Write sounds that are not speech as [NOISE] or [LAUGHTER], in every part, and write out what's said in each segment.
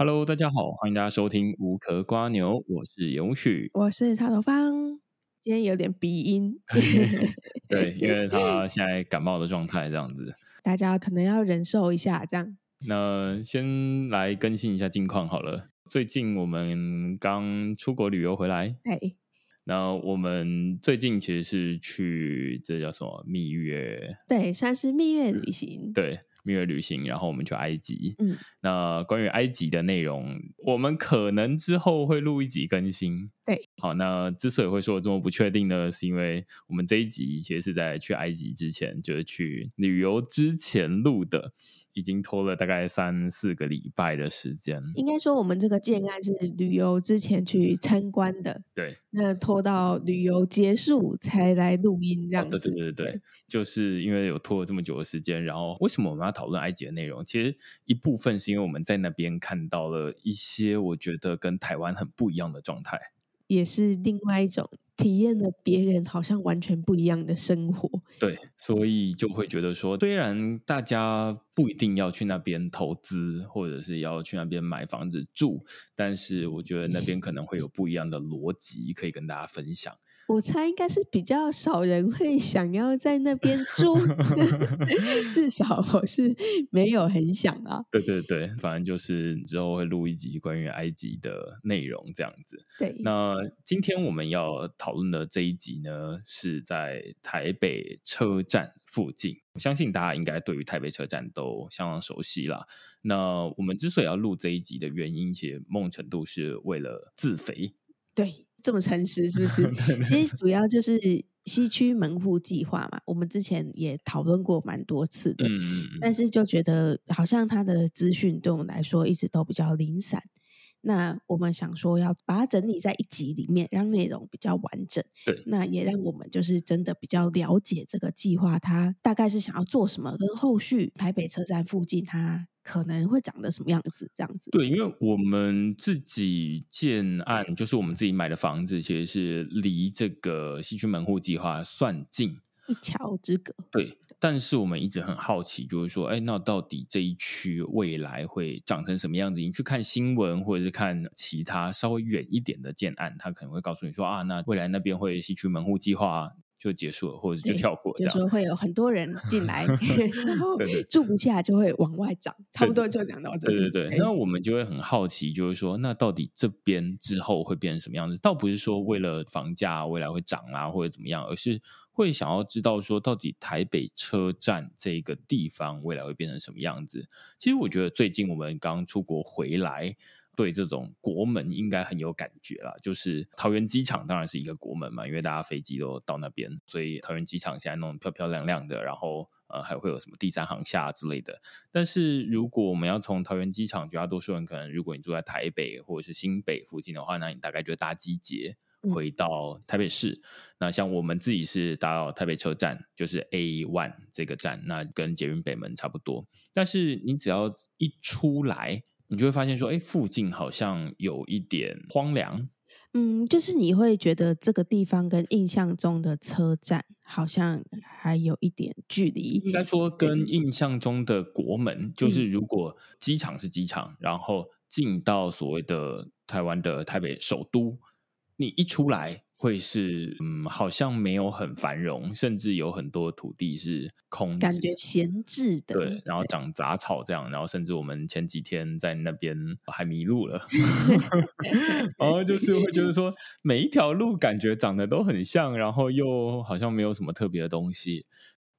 Hello，大家好，欢迎大家收听无壳瓜牛，我是永许，我是插头方，今天有点鼻音，[LAUGHS] 对，因为他现在感冒的状态这样子，大家可能要忍受一下这样。那先来更新一下近况好了，最近我们刚出国旅游回来，对，那我们最近其实是去这叫什么蜜月，对，算是蜜月旅行，嗯、对。蜜月旅行，然后我们去埃及。嗯，那关于埃及的内容，我们可能之后会录一集更新。对，好，那之所以会说这么不确定呢，是因为我们这一集其实是在去埃及之前，就是去旅游之前录的。已经拖了大概三四个礼拜的时间。应该说，我们这个建案是旅游之前去参观的。对，那拖到旅游结束才来录音，这样子。哦，对对对对，对，就是因为有拖了这么久的时间。然后，为什么我们要讨论埃及的内容？其实一部分是因为我们在那边看到了一些我觉得跟台湾很不一样的状态。也是另外一种体验了别人好像完全不一样的生活，对，所以就会觉得说，虽然大家不一定要去那边投资，或者是要去那边买房子住，但是我觉得那边可能会有不一样的逻辑可以跟大家分享。我猜应该是比较少人会想要在那边 [LAUGHS] 住，至少我是没有很想啊。对对对，反正就是之后会录一集关于埃及的内容，这样子。对，那今天我们要讨论的这一集呢，是在台北车站附近。我相信大家应该对于台北车站都相当熟悉啦。那我们之所以要录这一集的原因，其实某种程度是为了自肥。对。这么诚实是不是？[LAUGHS] 其实主要就是西区门户计划嘛，我们之前也讨论过蛮多次的，但是就觉得好像它的资讯对我们来说一直都比较零散。那我们想说要把它整理在一集里面，让内容比较完整。对，那也让我们就是真的比较了解这个计划，它大概是想要做什么，跟后续台北车站附近它。可能会长得什么样子？这样子。对，因为我们自己建案，就是我们自己买的房子，其实是离这个西区门户计划算近，一桥之隔。对，但是我们一直很好奇，就是说，哎，那到底这一区未来会长成什么样子？你去看新闻，或者是看其他稍微远一点的建案，他可能会告诉你说，啊，那未来那边会西区门户计划。就结束了，或者是就跳过，就说会有很多人进来，[LAUGHS] 然后住不下就会往外涨，差不多就讲到这里。对对对，那我们就会很好奇，就是说，那到底这边之后会变成什么样子？倒不是说为了房价未来会涨啊，或者怎么样，而是会想要知道说，到底台北车站这个地方未来会变成什么样子？其实我觉得最近我们刚出国回来。对这种国门应该很有感觉啦，就是桃园机场当然是一个国门嘛，因为大家飞机都到那边，所以桃园机场现在弄得漂漂亮亮的，然后呃还会有什么第三航厦之类的。但是如果我们要从桃园机场，绝大多数人可能如果你住在台北或者是新北附近的话，那你大概就搭机捷回到台北市。嗯。那像我们自己是搭到台北车站，就是 A one 这个站，那跟捷运北门差不多。但是你只要一出来，你就会发现说，哎，附近好像有一点荒凉。嗯，就是你会觉得这个地方跟印象中的车站好像还有一点距离。应该说，跟印象中的国门，嗯、就是如果机场是机场，然后进到所谓的台湾的台北首都，你一出来。会是嗯，好像没有很繁荣，甚至有很多土地是空，感觉闲置的。对，然后长杂草这样，然后甚至我们前几天在那边还迷路了，[LAUGHS] 然后就是会觉得说每一条路感觉长得都很像，然后又好像没有什么特别的东西。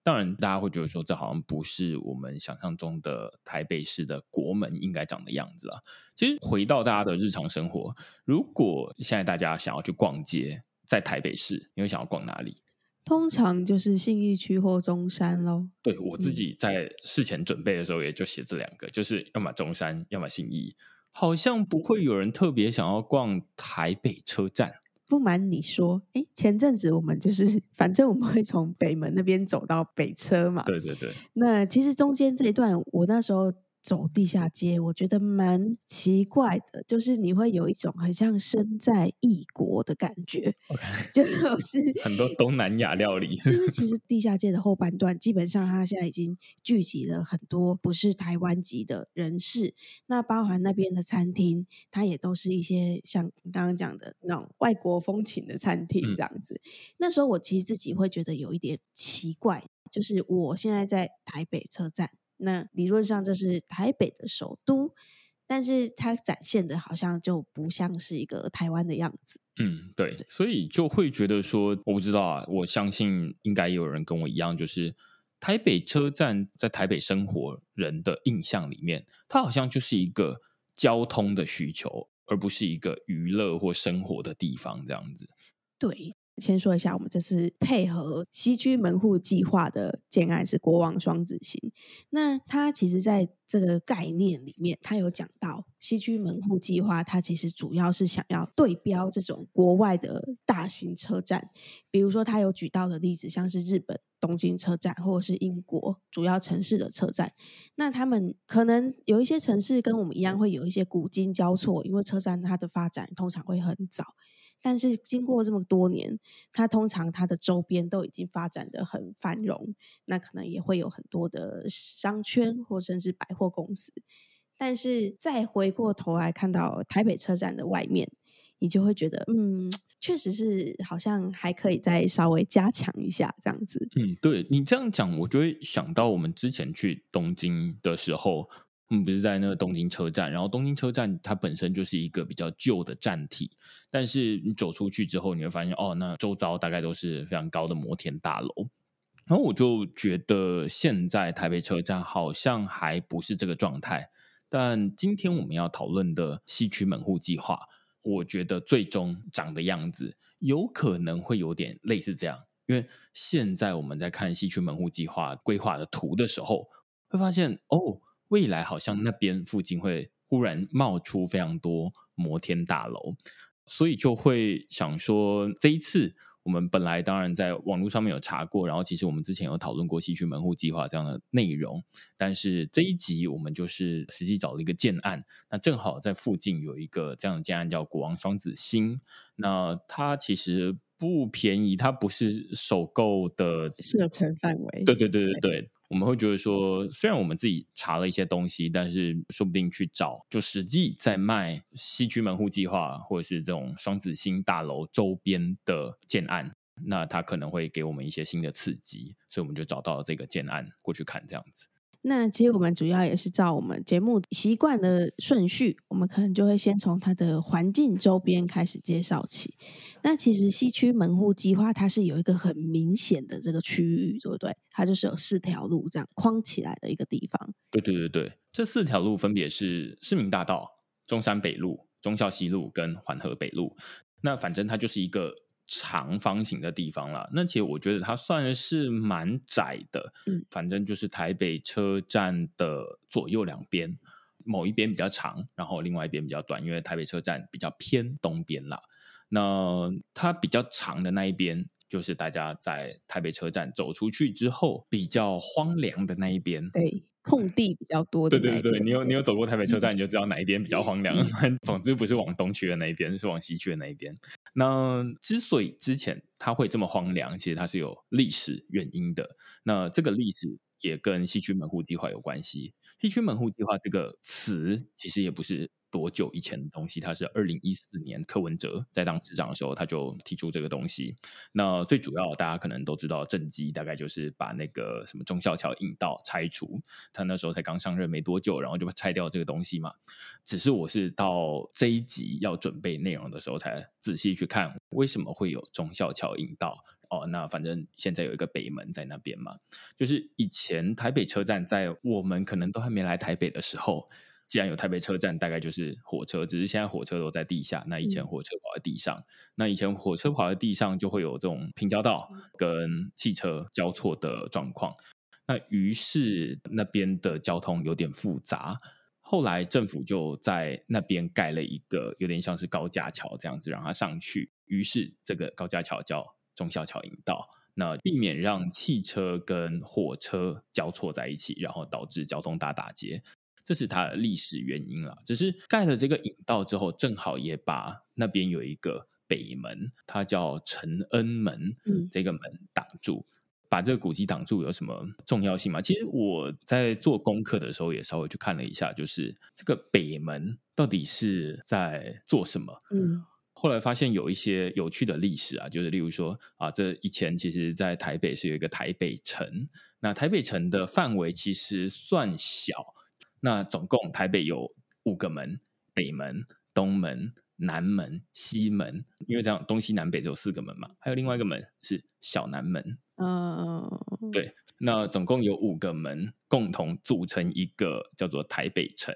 当然，大家会觉得说，这好像不是我们想象中的台北市的国门应该长的样子啊。其实回到大家的日常生活，如果现在大家想要去逛街，在台北市，你会想要逛哪里？通常就是信义区或中山喽。对，我自己在事前准备的时候，也就写这两个，嗯，就是要么中山，要么信义。好像不会有人特别想要逛台北车站。不瞒你说，哎，前阵子我们就是，反正我们会从北门那边走到北车嘛。对对对。那其实中间这一段，我那时候走地下街，我觉得蛮奇怪的，就是你会有一种很像身在异国的感觉，Okay. 就 [LAUGHS] 是很多东南亚料理。就 [LAUGHS] 是其实地下街的后半段，基本上它现在已经聚集了很多不是台湾籍的人士，那包含那边的餐厅，它也都是一些像你刚刚讲的那种外国风情的餐厅这样子。嗯、那时候我其实自己会觉得有一点奇怪，就是我现在在台北车站。那理论上这是台北的首都，但是它展现的好像就不像是一个台湾的样子。嗯，对，对，所以就会觉得说，我不知道啊，我相信应该有人跟我一样，就是台北车站在台北生活人的印象里面，它好像就是一个交通的需求，而不是一个娱乐或生活的地方这样子。对。先说一下，我们这次配合西区门户计划的建案是国王双子星。那它其实在这个概念里面，它有讲到西区门户计划，它其实主要是想要对标这种国外的大型车站，比如说它有举到的例子，像是日本东京车站，或者是英国主要城市的车站。那他们可能有一些城市跟我们一样，会有一些古今交错，因为车站它的发展通常会很早。但是经过这么多年，它通常它的周边都已经发展的很繁荣，那可能也会有很多的商圈或甚至百货公司。但是再回过头来看到台北车站的外面，你就会觉得，嗯，确实是好像还可以再稍微加强一下这样子。嗯，对，你这样讲，我就会想到我们之前去东京的时候。嗯不是在那个东京车站，然后东京车站它本身就是一个比较旧的站体，但是你走出去之后，你会发现哦，那周遭大概都是非常高的摩天大楼。然后我就觉得现在台北车站好像还不是这个状态，但今天我们要讨论的西区门户计划，我觉得最终长的样子有可能会有点类似这样，因为现在我们在看西区门户计划规划的图的时候，会发现哦。未来好像那边附近会忽然冒出非常多摩天大楼，所以就会想说，这一次我们本来当然在网络上面有查过，然后其实我们之前有讨论过西区门户计划这样的内容，但是这一集我们就是实际找了一个建案，那正好在附近有一个这样的建案叫国王双子星，那它其实不便宜，它不是首购的射程范围，对对对对对。我们会觉得说，虽然我们自己查了一些东西，但是说不定去找就实际在卖西区门户计划或者是这种双子星大楼周边的建案，那它可能会给我们一些新的刺激，所以我们就找到了这个建案过去看这样子。那其实我们主要也是照我们节目习惯的顺序，我们可能就会先从它的环境周边开始介绍起。那其实西区门户计划它是有一个很明显的这个区域，对不对？它就是有四条路这样框起来的一个地方。对对对对，这四条路分别是市民大道、中山北路、忠孝西路跟环河北路。那反正它就是一个。长方形的地方了，那其实我觉得它算是蛮窄的，嗯，反正就是台北车站的左右两边，某一边比较长，然后另外一边比较短，因为台北车站比较偏东边啦。那它比较长的那一边，就是大家在台北车站走出去之后比较荒凉的那一边，对。空地比较多的，对对对，你有你有走过台北车站，你就知道哪一边比较荒凉。嗯、总之不是往东区的那一边，是往西区的那一边。那之所以之前它会这么荒凉，其实它是有历史原因的。那这个历史也跟西区门户计划有关系。地区门户计划这个词其实也不是。多久以前的东西？它是二零一四年柯文哲在当市长的时候，他就提出这个东西。那最主要，大家可能都知道，政绩大概就是把那个什么忠孝桥引道拆除。他那时候才刚上任没多久，然后就拆掉这个东西嘛。只是我是到这一集要准备内容的时候，才仔细去看为什么会有忠孝桥引道。哦，那反正现在有一个北门在那边嘛，就是以前台北车站在我们可能都还没来台北的时候。既然有台北车站，大概就是火车，只是现在火车都在地下。那以前火车跑在地上，嗯、那以前火车跑在地上就会有这种平交道跟汽车交错的状况。那于是那边的交通有点复杂。后来政府就在那边盖了一个有点像是高架桥这样子，让它上去。于是这个高架桥叫忠孝桥引道，那避免让汽车跟火车交错在一起，然后导致交通大打劫。这是它的历史原因了。只是盖了这个引道之后，正好也把那边有一个北门，它叫承恩门，嗯，这个门挡住。把这个古迹挡住有什么重要性吗？其实我在做功课的时候也稍微去看了一下，就是这个北门到底是在做什么？嗯，后来发现有一些有趣的历史啊，就是例如说啊，这以前其实在台北是有一个台北城，那台北城的范围其实算小，那总共台北有五个门：北门、东门、南门、西门，因为这样东西南北只有四个门嘛，还有另外一个门是小南门。嗯，uh、对，那总共有五个门，共同组成一个叫做台北城。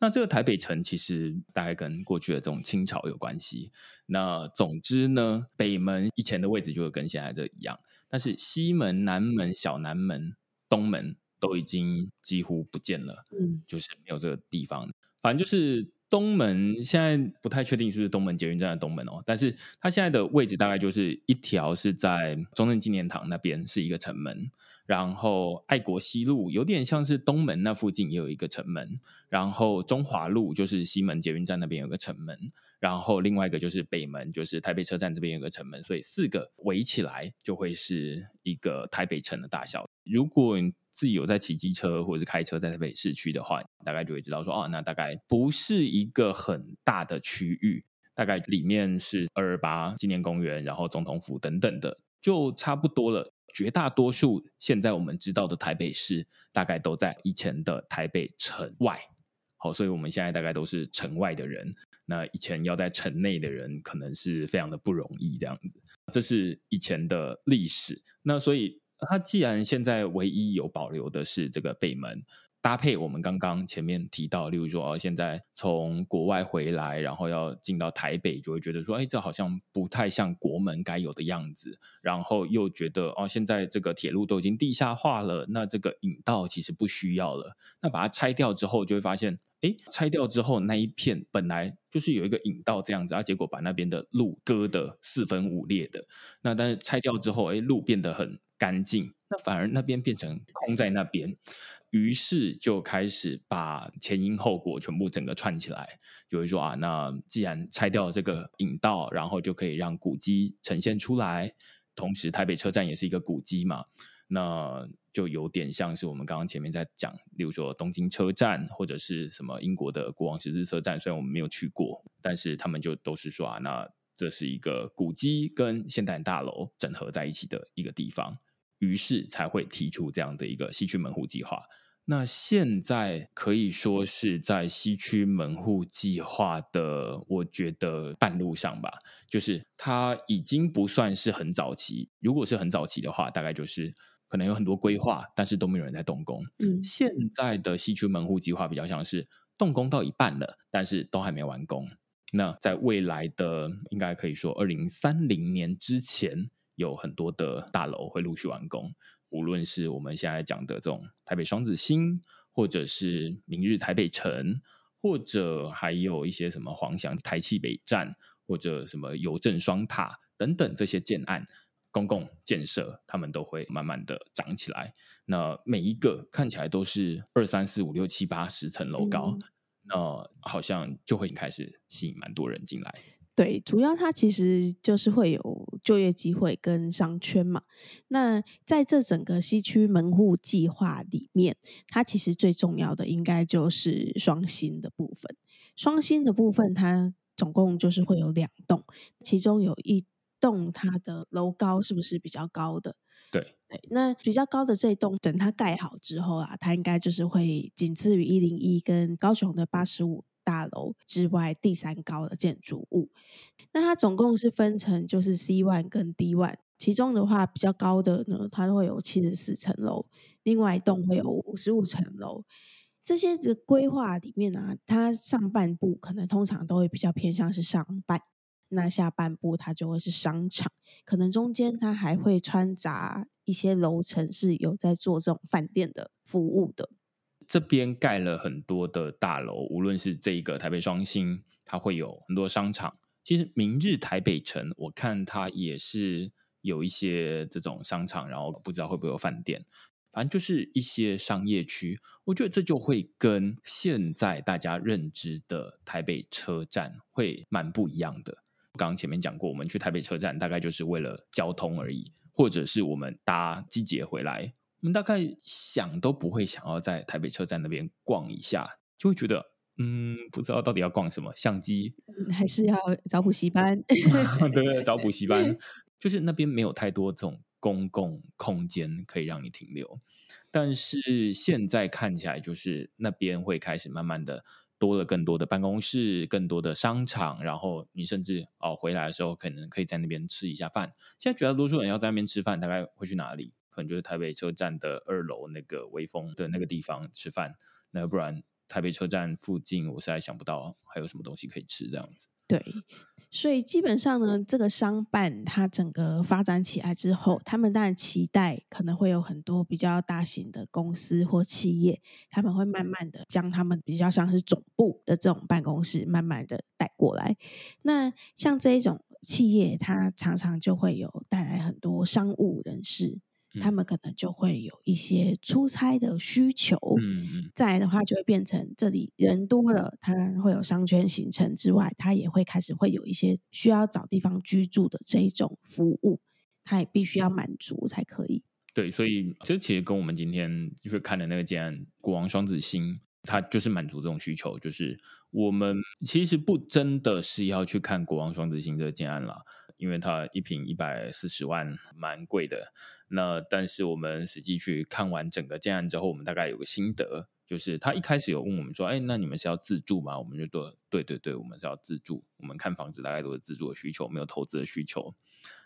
那这个台北城其实大概跟过去的这种清朝有关系。那总之呢，北门以前的位置就会跟现在这一样，但是西门、南门、小南门、东门都已经几乎不见了，嗯，就是没有这个地方。反正就是。东门现在不太确定是不是东门捷运站的东门哦，但是它现在的位置大概就是一条是在中正纪念堂那边是一个城门，然后爱国西路有点像是东门那附近也有一个城门，然后中华路就是西门捷运站那边有个城门，然后另外一个就是北门，就是台北车站这边有个城门，所以四个围起来就会是一个台北城的大小。如果你自己有在骑机车或者是开车在台北市区的话，大概就会知道说，哦，那大概不是一个很大的区域，大概里面是二二八纪念公园，然后总统府等等的，就差不多了。绝大多数现在我们知道的台北市，大概都在以前的台北城外。好，所以我们现在大概都是城外的人。那以前要在城内的人，可能是非常的不容易这样子。这是以前的历史。那所以。它既然现在唯一有保留的是这个北门，搭配我们刚刚前面提到，例如说哦，现在从国外回来，然后要进到台北，就会觉得说，哎，这好像不太像国门该有的样子。然后又觉得哦，现在这个铁路都已经地下化了，那这个引道其实不需要了。那把它拆掉之后，就会发现，哎，拆掉之后那一片本来就是有一个引道这样子，啊，结果把那边的路割得四分五裂的。那但是拆掉之后，哎，路变得很干净，那反而那边变成空在那边，于是就开始把前因后果全部整个串起来，就会说啊，那既然拆掉了这个引道，然后就可以让古迹呈现出来，同时台北车站也是一个古迹嘛，那就有点像是我们刚刚前面在讲，例如说东京车站或者是什么英国的国王十字车站，虽然我们没有去过，但是他们就都是说啊，那这是一个古迹跟现代大楼整合在一起的一个地方。于是才会提出这样的一个西区门户计划。那现在可以说是在西区门户计划的，我觉得半路上吧，就是它已经不算是很早期。如果是很早期的话，大概就是可能有很多规划，但是都没有人在动工。嗯，现在的西区门户计划比较像是动工到一半了，但是都还没完工。那在未来的应该可以说二零三零年之前。有很多的大楼会陆续完工，无论是我们现在讲的这种台北双子星，或者是明日台北城，或者还有一些什么黄翔台气北站，或者什么邮政双塔等等这些建案、公共建设，他们都会慢慢的长起来。那每一个看起来都是二三四五六七八十层楼高，嗯、那好像就会开始吸引蛮多人进来。对，主要它其实就是会有就业机会跟商圈嘛。那在这整个西区门户计划里面，它其实最重要的应该就是双星的部分。双星的部分，它总共就是会有两栋，其中有一栋它的楼高是不是比较高的？对对，那比较高的这一栋，等它盖好之后啊，它应该就是会仅次于一零一跟高雄的八十五。大楼之外第三高的建筑物，那它总共是分成就是 C one 跟 D one，其中的话比较高的呢，它会有七十四层楼，另外一栋会有五十五层楼。这些的规划里面啊，它上半部可能通常都会比较偏向是商办，那下半部它就会是商场，可能中间它还会穿插一些楼层是有在做这种饭店的服务的。这边盖了很多的大楼，无论是这一个台北双星，它会有很多商场。其实明日台北城，我看它也是有一些这种商场，然后不知道会不会有饭店。反正就是一些商业区。我觉得这就会跟现在大家认知的台北车站会蛮不一样的。刚刚前面讲过，我们去台北车站大概就是为了交通而已，或者是我们搭机捷回来，我们大概想都不会想要在台北车站那边逛一下，就会觉得。嗯，不知道到底要逛什么，相机还是要找补习班？[LAUGHS] 对对，找补习班，[LAUGHS] 就是那边没有太多这种公共空间可以让你停留。但是现在看起来，就是那边会开始慢慢的多了更多的办公室，更多的商场，然后你甚至哦回来的时候，可能可以在那边吃一下饭。现在绝大多数人要在那边吃饭，大概会去哪里？能就是台北车站的二楼那个微风的那个地方吃饭，那不然。台北车站附近，我实在想不到还有什么东西可以吃这样子。对，所以基本上呢，这个商办它整个发展起来之后，他们当然期待可能会有很多比较大型的公司或企业，他们会慢慢的将他们比较像是总部的这种办公室慢慢的带过来。那像这一种企业，它常常就会有带来很多商务人士。他们可能就会有一些出差的需求，嗯嗯，再来的话就会变成这里人多了，他会有商圈形成之外，他也会开始会有一些需要找地方居住的这一种服务，他也必须要满足才可以。对，所以这其实跟我们今天就是看的那个建案国王双子星，它就是满足这种需求，就是我们其实不真的是要去看国王双子星这个建案了。因为它一平一百四十万，蛮贵的。那但是我们实际去看完整个建案之后，我们大概有个心得，就是他一开始有问我们说：“哎，那你们是要自住吗？”我们就说：“对对对，我们是要自住。我们看房子大概都是自住的需求，没有投资的需求。”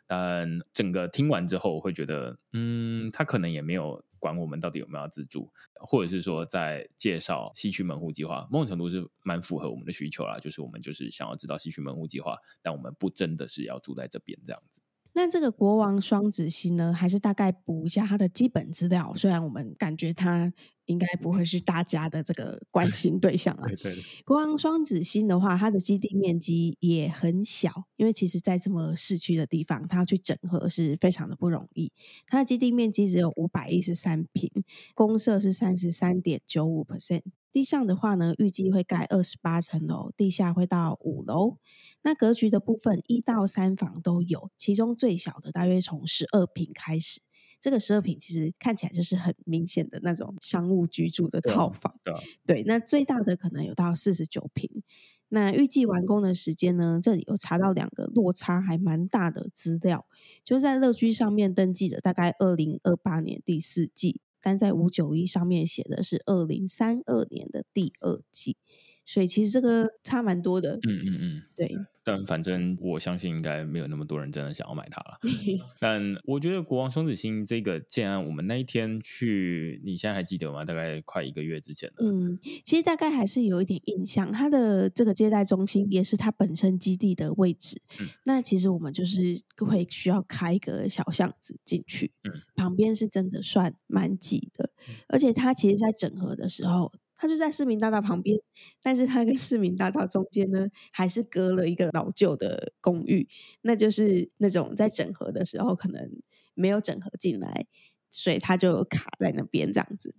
但整个听完之后，会觉得，嗯，他可能也没有。管我们到底有没有自住，或者是说在介绍西区门户计划，某种程度是蛮符合我们的需求啦。就是我们就是想要知道西区门户计划，但我们不真的是要住在这边这样子。那这个国王双子星呢，还是大概补一下它的基本资料。虽然我们感觉它应该不会是大家的这个 [LAUGHS] 关心对象啊。对对。国王双子星的话，它的基地面积也很小，因为其实在这么市区的地方，它要去整合是非常的不容易。它的基地面积只有五百一十三平，公设是三十三点九五 percent。地上的话呢，预计会盖二十八层楼，地下会到五楼。那格局的部分，一到三房都有，其中最小的大约从十二平开始。这个十二平其实看起来就是很明显的那种商务居住的套房。对，对，那最大的可能有到四十九平。那预计完工的时间呢？这里有查到两个落差还蛮大的资料，就是在乐居上面登记的大概二零二八年第四季，但在五九一上面写的是二零三二年的第二季。所以其实这个差蛮多的，嗯嗯嗯，对。但反正我相信应该没有那么多人真的想要买它了。[LAUGHS] 但我觉得国王双子星这个建案，我们那一天去，你现在还记得吗？大概快一个月之前了。嗯，其实大概还是有一点印象。它的这个接待中心也是它本身基地的位置。嗯，那其实我们就是会需要开一个小巷子进去。嗯，旁边是真的算蛮挤的，而且它其实在整合的时候。它就在市民大道旁边，但是它跟市民大道中间呢，还是隔了一个老旧的公寓，那就是那种在整合的时候可能没有整合进来，所以它就卡在那边这样子。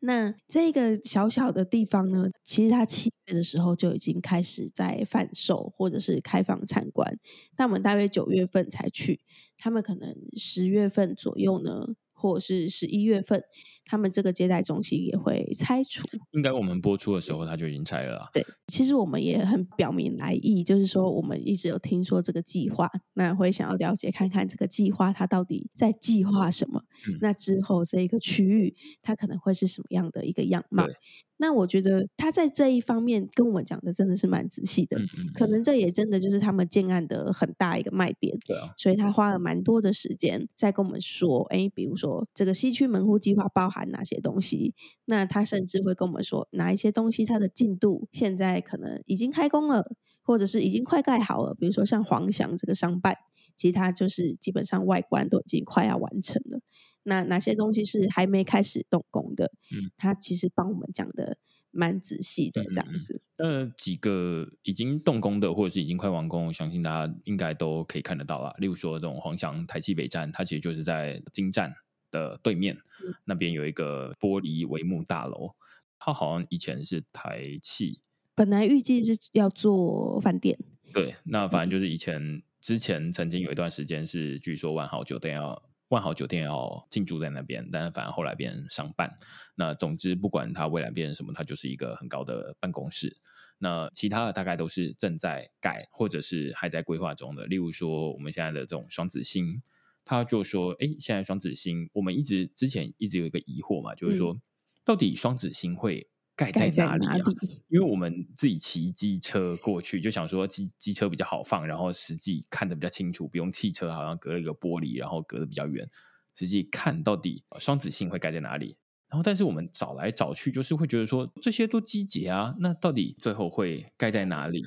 那这个小小的地方呢，其实它七月的时候就已经开始在贩售或者是开放参观，但我们大约九月份才去，他们可能十月份左右呢。或者是十一月份，他们这个接待中心也会拆除。应该我们播出的时候，他就已经拆了啦。对，其实我们也很表明来意，就是说我们一直有听说这个计划，那会想要了解看看这个计划它到底在计划什么。嗯、那之后这一个区域，它可能会是什么样的一个样貌？那我觉得他在这一方面跟我们讲的真的是蛮仔细的，嗯嗯嗯，可能这也真的就是他们建案的很大一个卖点。对啊，所以他花了蛮多的时间在跟我们说，哎，比如说这个西区门户计划包含哪些东西？那他甚至会跟我们说哪一些东西它的进度现在可能已经开工了，或者是已经快盖好了。比如说像黄翔这个商办，其实它就是基本上外观都已经快要完成了。那哪些东西是还没开始动工的？嗯，他其实帮我们讲的蛮仔细的，这样子。那几个已经动工的，或者是已经快完工，我相信大家应该都可以看得到啦。例如说，这种黄翔台七北站，它其实就是在金站的对面，嗯、那边有一个玻璃帷幕大楼，它好像以前是台气，本来预计是要做饭店。对，那反正就是以前、嗯、之前曾经有一段时间是据说万豪酒店要万豪酒店要进驻在那边，但是反而后来变成商办。那总之不管它未来变成什么，它就是一个很高的办公室。那其他的大概都是正在盖或者是还在规划中的，例如说我们现在的这种双子星，他就说，哎，现在双子星，我们一直之前一直有一个疑惑嘛，就是说，到底双子星会盖在哪里啊？里 [LAUGHS] 因为我们自己骑机车过去，就想说机机车比较好放，然后实际看得比较清楚，不用汽车好像隔了一个玻璃，然后隔得比较远，实际看到底双子星会盖在哪里？然后，但是我们找来找去，就是会觉得说这些都机结啊，那到底最后会盖在哪里？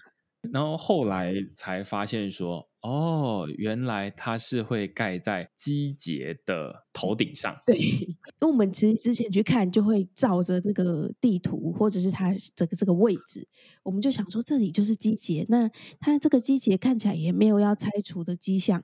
然后后来才发现说，哦，原来它是会盖在机捷的头顶上。对，因为我们其实之前去看，就会照着那个地图，或者是它这个这个位置，我们就想说这里就是机捷。那它这个机捷看起来也没有要拆除的迹象。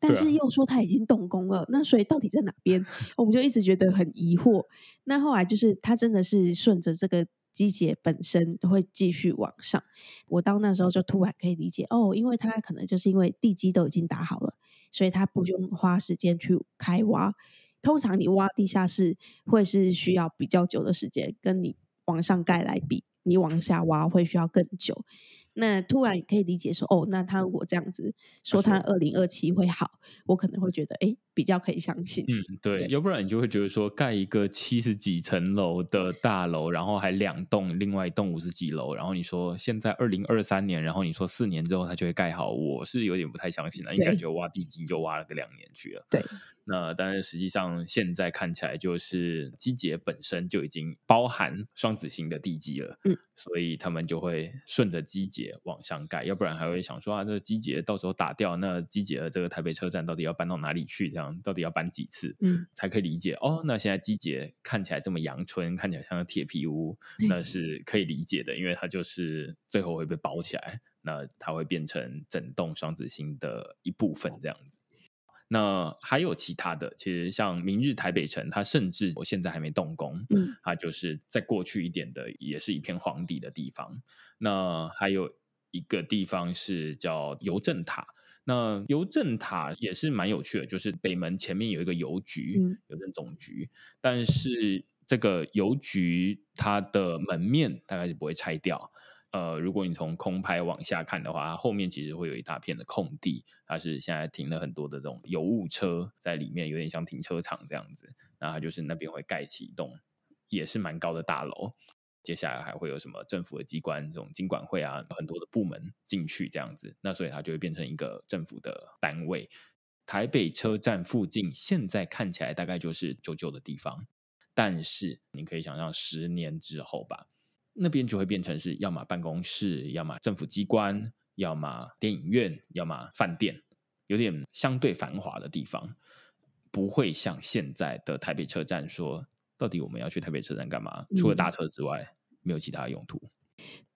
但是又说他已经动工了，啊、那所以到底在哪边？[LAUGHS] 我们就一直觉得很疑惑。那后来就是他真的是顺着这个机捷本身会继续往上。我到那时候就突然可以理解哦，因为他可能就是因为地基都已经打好了，所以他不用花时间去开挖。通常你挖地下室会是需要比较久的时间，跟你往上盖来比，你往下挖会需要更久。那突然也可以理解说，哦，那他如果这样子说，他二零二七会好，我可能会觉得，哎，比较可以相信。嗯，对，对，要不然你就会觉得说，盖一个七十几层楼的大楼，然后还两栋，另外一栋五十几楼，然后你说现在二零二三年，然后你说四年之后它就会盖好，我是有点不太相信了，因为感觉挖地基就挖了个两年去了。对。那但是实际上现在看起来就是基捷本身就已经包含双子星的地基了，嗯，所以他们就会顺着基捷往上盖，要不然还会想说啊，这个机捷到时候打掉，那基捷的这个台北车站到底要搬到哪里去？这样到底要搬几次？嗯，才可以理解哦。那现在季节看起来这么阳春，看起来像个铁皮屋，那是可以理解的，因为它就是最后会被包起来，那它会变成整栋双子星的一部分这样子。那还有其他的，其实像明日台北城，它甚至我现在还没动工，嗯，它就是在过去一点的，也是一片荒地的地方。那还有一个地方是叫邮政塔，那邮政塔也是蛮有趣的，就是北门前面有一个邮局，嗯，邮政总局，但是这个邮局它的门面大概是不会拆掉。呃，如果你从空拍往下看的话，它后面其实会有一大片的空地，它是现在停了很多的这种油物车在里面，有点像停车场这样子。那它就是那边会盖起一栋也是蛮高的大楼，接下来还会有什么政府的机关，这种经管会啊，很多的部门进去这样子。那所以它就会变成一个政府的单位。台北车站附近现在看起来大概就是旧旧的地方，但是你可以想象十年之后吧。那边就会变成是要么办公室，要么政府机关，要么电影院，要么饭店，有点相对繁华的地方，不会像现在的台北车站说，到底我们要去台北车站干嘛？除了搭车之外，没有其他用途。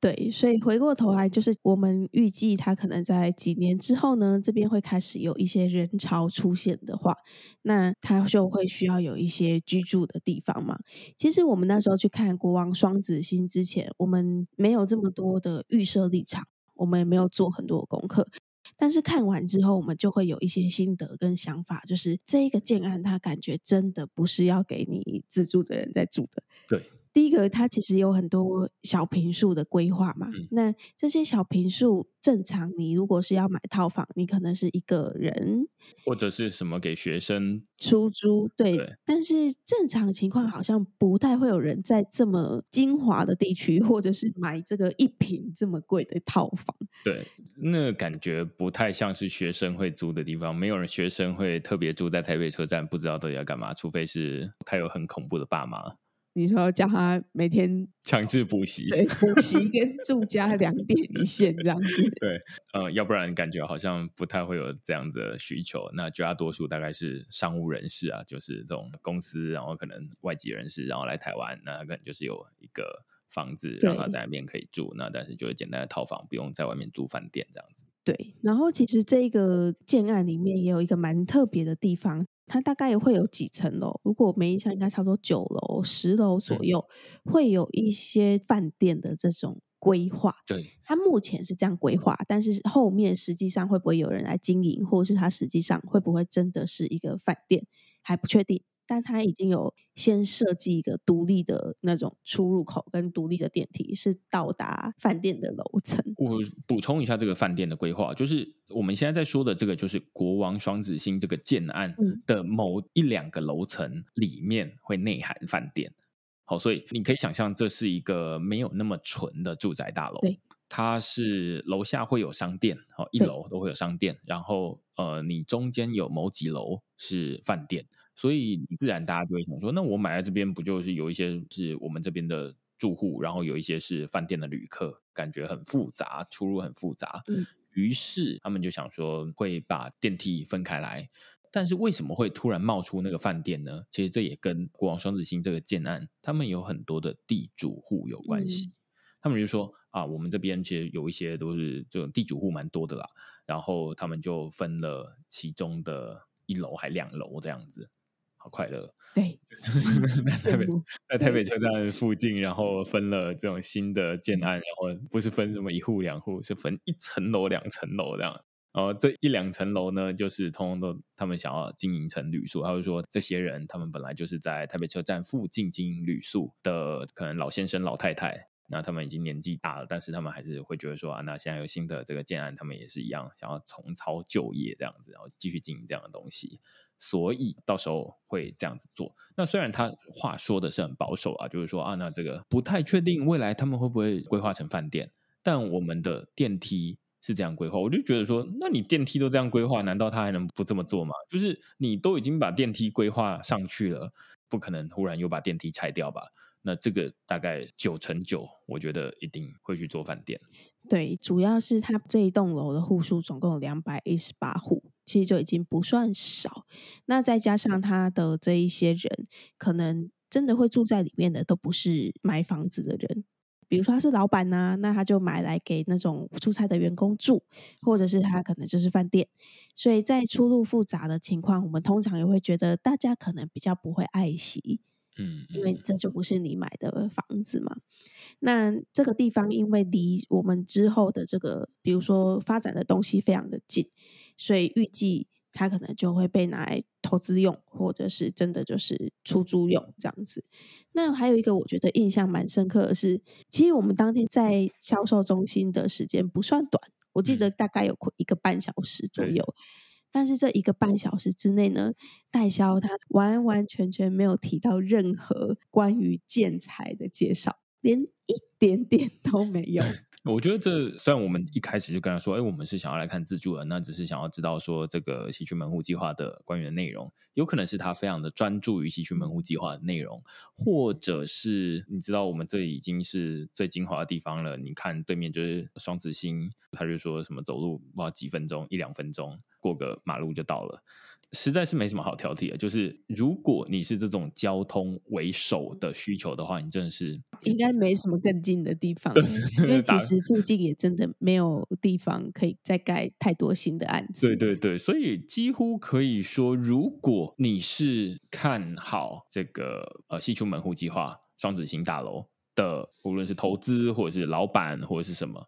对，所以回过头来，就是我们预计它可能在几年之后呢，这边会开始有一些人潮出现的话，那它就会需要有一些居住的地方嘛。其实我们那时候去看国王双子星之前，我们没有这么多的预设立场，我们也没有做很多的功课。但是看完之后，我们就会有一些心得跟想法，就是这一个建案，它感觉真的不是要给你自住的人在住的。对。第一个，它其实有很多小平数的规划嘛。嗯、那这些小平数，正常你如果是要买套房，你可能是一个人，或者是什么给学生出租。对，对，但是正常情况好像不太会有人在这么精华的地区，或者是买这个一平这么贵的套房。对，那感觉不太像是学生会租的地方。没有人学生会特别住在台北车站，不知道到底要干嘛，除非是他有很恐怖的爸妈。你说叫他每天强制补习，对，补习跟住家两点一线这样子。对，呃，要不然感觉好像不太会有这样子的需求。那绝大多数大概是商务人士啊，就是这种公司，然后可能外籍人士，然后来台湾，那可能就是有一个房子让他在那边可以住。那但是就是简单的套房，不用在外面租饭店这样子。对，然后其实这个建案里面也有一个蛮特别的地方。它大概也会有几层楼，如果我没印象，应该差不多九楼、十楼左右，会有一些饭店的这种规划。对，它目前是这样规划，但是后面实际上会不会有人来经营，或者是它实际上会不会真的是一个饭店，还不确定。但它已经有先设计一个独立的那种出入口跟独立的电梯，是到达饭店的楼层。我补充一下这个饭店的规划，就是我们现在在说的这个，就是国王双子星这个建案的某一两个楼层里面会内含饭店。好，所以你可以想象这是一个没有那么纯的住宅大楼。对，它是楼下会有商店，哦，一楼都会有商店，然后呃，你中间有某几楼是饭店。所以自然大家就会想说，那我买在这边不就是有一些是我们这边的住户，然后有一些是饭店的旅客，感觉很复杂，出入很复杂。嗯，于是他们就想说会把电梯分开来。但是为什么会突然冒出那个饭店呢？其实这也跟国王双子星这个建案，他们有很多的地主户有关系。嗯，他们就说啊，我们这边其实有一些都是这种地主户蛮多的啦，然后他们就分了其中的一楼还两楼这样子。好快乐，对，[LAUGHS] 就是在台北，在台北车站附近，然后分了这种新的建案，然后不是分什么一户两户，是分一层楼、两层楼这样。然后这一两层楼呢，就是通通都他们想要经营成旅宿。他就说，这些人他们本来就是在台北车站附近经营旅宿的，可能老先生、老太太，那他们已经年纪大了，但是他们还是会觉得说啊，那现在有新的这个建案，他们也是一样想要重操旧业这样子，然后继续经营这样的东西。所以到时候会这样子做。那虽然他话说的是很保守啊，就是说啊，那这个不太确定未来他们会不会规划成饭店。但我们的电梯是这样规划，我就觉得说，那你电梯都这样规划，难道他还能不这么做吗？就是你都已经把电梯规划上去了，不可能忽然又把电梯拆掉吧？那这个大概九成九，我觉得一定会去做饭店。对，主要是他这一栋楼的户数总共有两百一十八户。其实就已经不算少，那再加上他的这一些人，可能真的会住在里面的都不是买房子的人，比如说他是老板呐、那他就买来给那种出差的员工住，或者是他可能就是饭店，所以在出入复杂的情况，我们通常也会觉得大家可能比较不会爱惜。嗯，因为这就不是你买的房子嘛。那这个地方因为离我们之后的这个，比如说发展的东西非常的近，所以预计它可能就会被拿来投资用，或者是真的就是出租用这样子。那还有一个我觉得印象蛮深刻的是，其实我们当天在销售中心的时间不算短，我记得大概有一个半小时左右。但是这一个半小时之内呢，代销他完完全全没有提到任何关于建材的介绍，连一点点都没有。我觉得这虽然我们一开始就跟他说，哎，我们是想要来看自助的，那只是想要知道说这个西区门户计划的关于的内容，有可能是他非常的专注于西区门户计划的内容，或者是你知道我们这已经是最精华的地方了，你看对面就是双子星，他就说什么走路不知道几分钟，一两分钟过个马路就到了。实在是没什么好挑剔的，就是如果你是这种交通为首的需求的话，你真的是应该没什么更近的地方，因为其实附近也真的没有地方可以再盖太多新的案子。对对对，所以几乎可以说，如果你是看好这个呃西区门户计划双子星大楼的，无论是投资或者是老板或者是什么。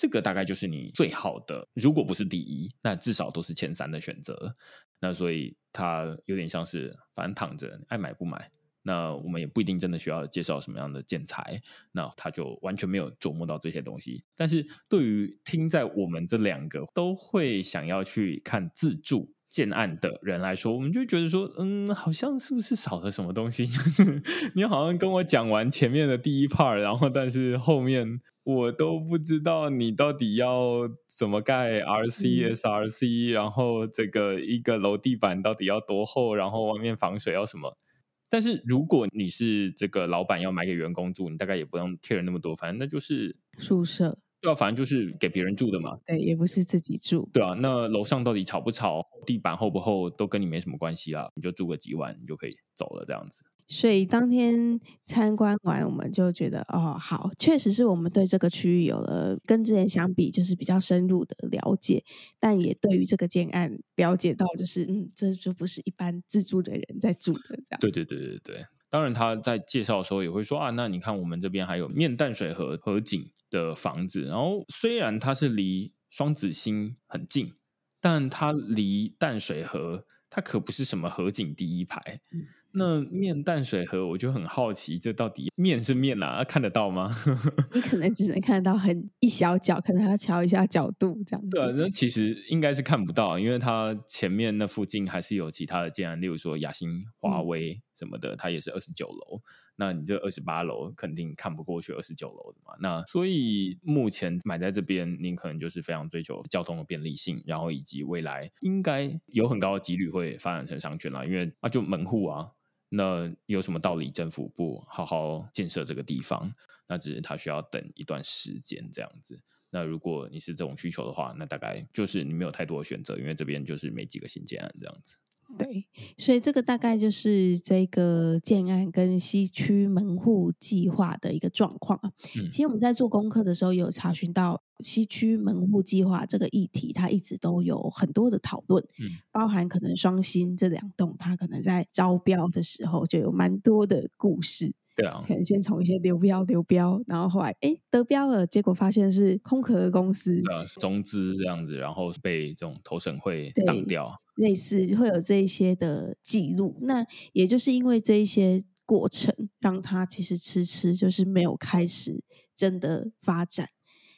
这个大概就是你最好的，如果不是第一，那至少都是前三的选择。那所以它有点像是，反正躺着爱买不买。那我们也不一定真的需要介绍什么样的建材，那他就完全没有琢磨到这些东西。但是对于听在我们这两个都会想要去看自住建案的人来说，我们就觉得说，嗯，好像是不是少了什么东西？[LAUGHS] 就是你好像跟我讲完前面的第一 part，然后但是后面。我都不知道你到底要怎么盖 RC、SRC，然后这个一个楼地板到底要多厚，然后外面防水要什么？但是如果你是这个老板要买给员工住，你大概也不用 care 那么多，反正那就是宿舍，对啊，反正就是给别人住的嘛。对，也不是自己住，对啊。那楼上到底吵不吵，地板厚不厚，都跟你没什么关系啦，你就住个几晚，你就可以走了，这样子。所以当天参观完，我们就觉得哦，好，确实是我们对这个区域有了跟之前相比，就是比较深入的了解，但也对于这个建案了解到，就是嗯，这就不是一般自住的人在住的这样。对对对对对，当然他在介绍的时候也会说啊，那你看我们这边还有面淡水河河景的房子，然后虽然它是离双子星很近，但它离淡水河，它可不是什么河景第一排。嗯那面淡水河，我就很好奇，这到底面是面啊？看得到吗？你可能只能看得到很一小角，可能还要调一下角度这样子。对啊，那其实应该是看不到，因为它前面那附近还是有其他的建案，例如说雅新华威什么的，嗯、它也是二十九楼。那你这二十八楼肯定看不过去二十九楼的嘛？那所以目前买在这边，您可能就是非常追求交通的便利性，然后以及未来应该有很高的几率会发展成商圈啦，因为啊就门户啊。那有什么道理？政府不好好建设这个地方，那只是他需要等一段时间这样子。那如果你是这种需求的话，那大概就是你没有太多的选择，因为这边就是没几个新建案这样子。对，所以这个大概就是这个建案跟西区门户计划的一个状况啊。嗯，其实我们在做功课的时候，有查询到西区门户计划这个议题，它一直都有很多的讨论，嗯，包含可能双新这两栋，它可能在招标的时候就有蛮多的故事。对啊，可能先从一些流标流标，然后后来哎得标了，结果发现是空壳的公司，呃，中资这样子，然后被这种投审会挡掉，类似会有这一些的记录。那也就是因为这一些过程，让他其实迟迟就是没有开始真的发展，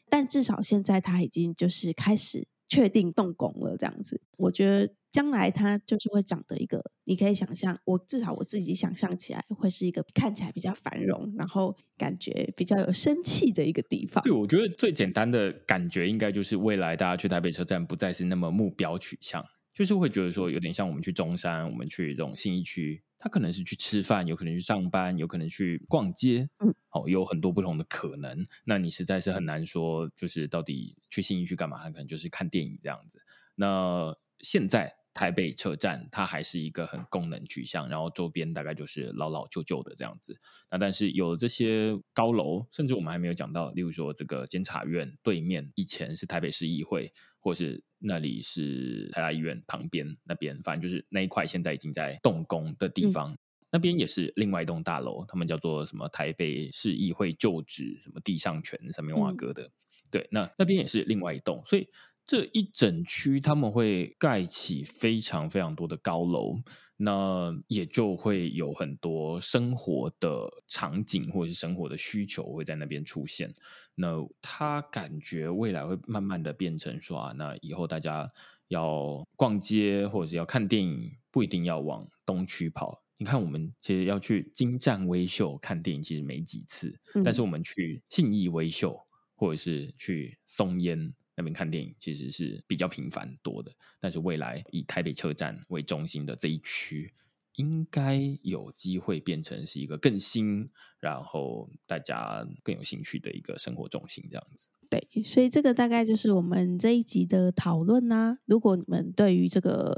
但至少现在他已经就是开始确定动工了，这样子，我觉得。将来它就是会长得一个，你可以想象，我至少我自己想象起来，会是一个看起来比较繁荣，然后感觉比较有生气的一个地方。对，我觉得最简单的感觉应该就是未来大家去台北车站不再是那么目标取向，就是会觉得说有点像我们去中山，我们去这种信义区，他可能是去吃饭，有可能去上班，有可能去逛街，嗯，哦，有很多不同的可能。那你实在是很难说，就是到底去新义区干嘛？它可能就是看电影这样子。那现在。台北车站，它还是一个很功能取向，然后周边大概就是老老旧旧的这样子。那但是有了这些高楼，甚至我们还没有讲到，例如说这个监察院对面以前是台北市议会，或是那里是台大医院旁边那边，反正就是那一块现在已经在动工的地方，嗯、那边也是另外一栋大楼，他们叫做什么台北市议会旧址什么地上权上面挖割的，嗯、对，那那边也是另外一栋，所以。这一整区他们会盖起非常非常多的高楼，那也就会有很多生活的场景或者是生活的需求会在那边出现。那他感觉未来会慢慢的变成说啊，那以后大家要逛街或者是要看电影，不一定要往东区跑。你看，我们其实要去金站微秀看电影，其实没几次，嗯、但是我们去信义微秀或者是去松烟。那边看电影其实是比较频繁多的，但是未来以台北车站为中心的这一区，应该有机会变成是一个更新，然后大家更有兴趣的一个生活中心，这样子。对，所以这个大概就是我们这一集的讨论啦。如果你们对于这个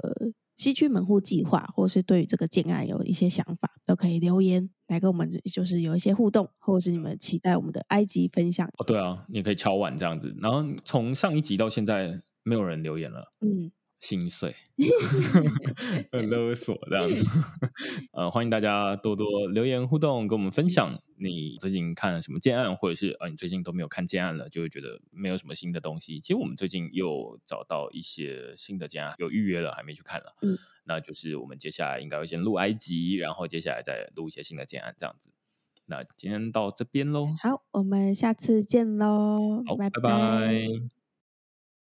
西区门户计划，或是对于这个建案有一些想法，都可以留言来跟我们，就是有一些互动，或者是你们期待我们的埃及分享。哦，对啊，你可以敲碗这样子。然后从上一集到现在，没有人留言了。嗯。心碎，[LAUGHS] 很勒索这样子。[LAUGHS] 呃，欢迎大家多多留言互动，跟我们分享你最近看了什么建案，或者是呃，你最近都没有看建案了，就会觉得没有什么新的东西。其实我们最近又找到一些新的建案，有预约了，还没去看了。嗯，那就是我们接下来应该会先录埃及，然后接下来再录一些新的建案这样子。那今天到这边喽，好，我们下次见喽，好，拜拜。拜拜。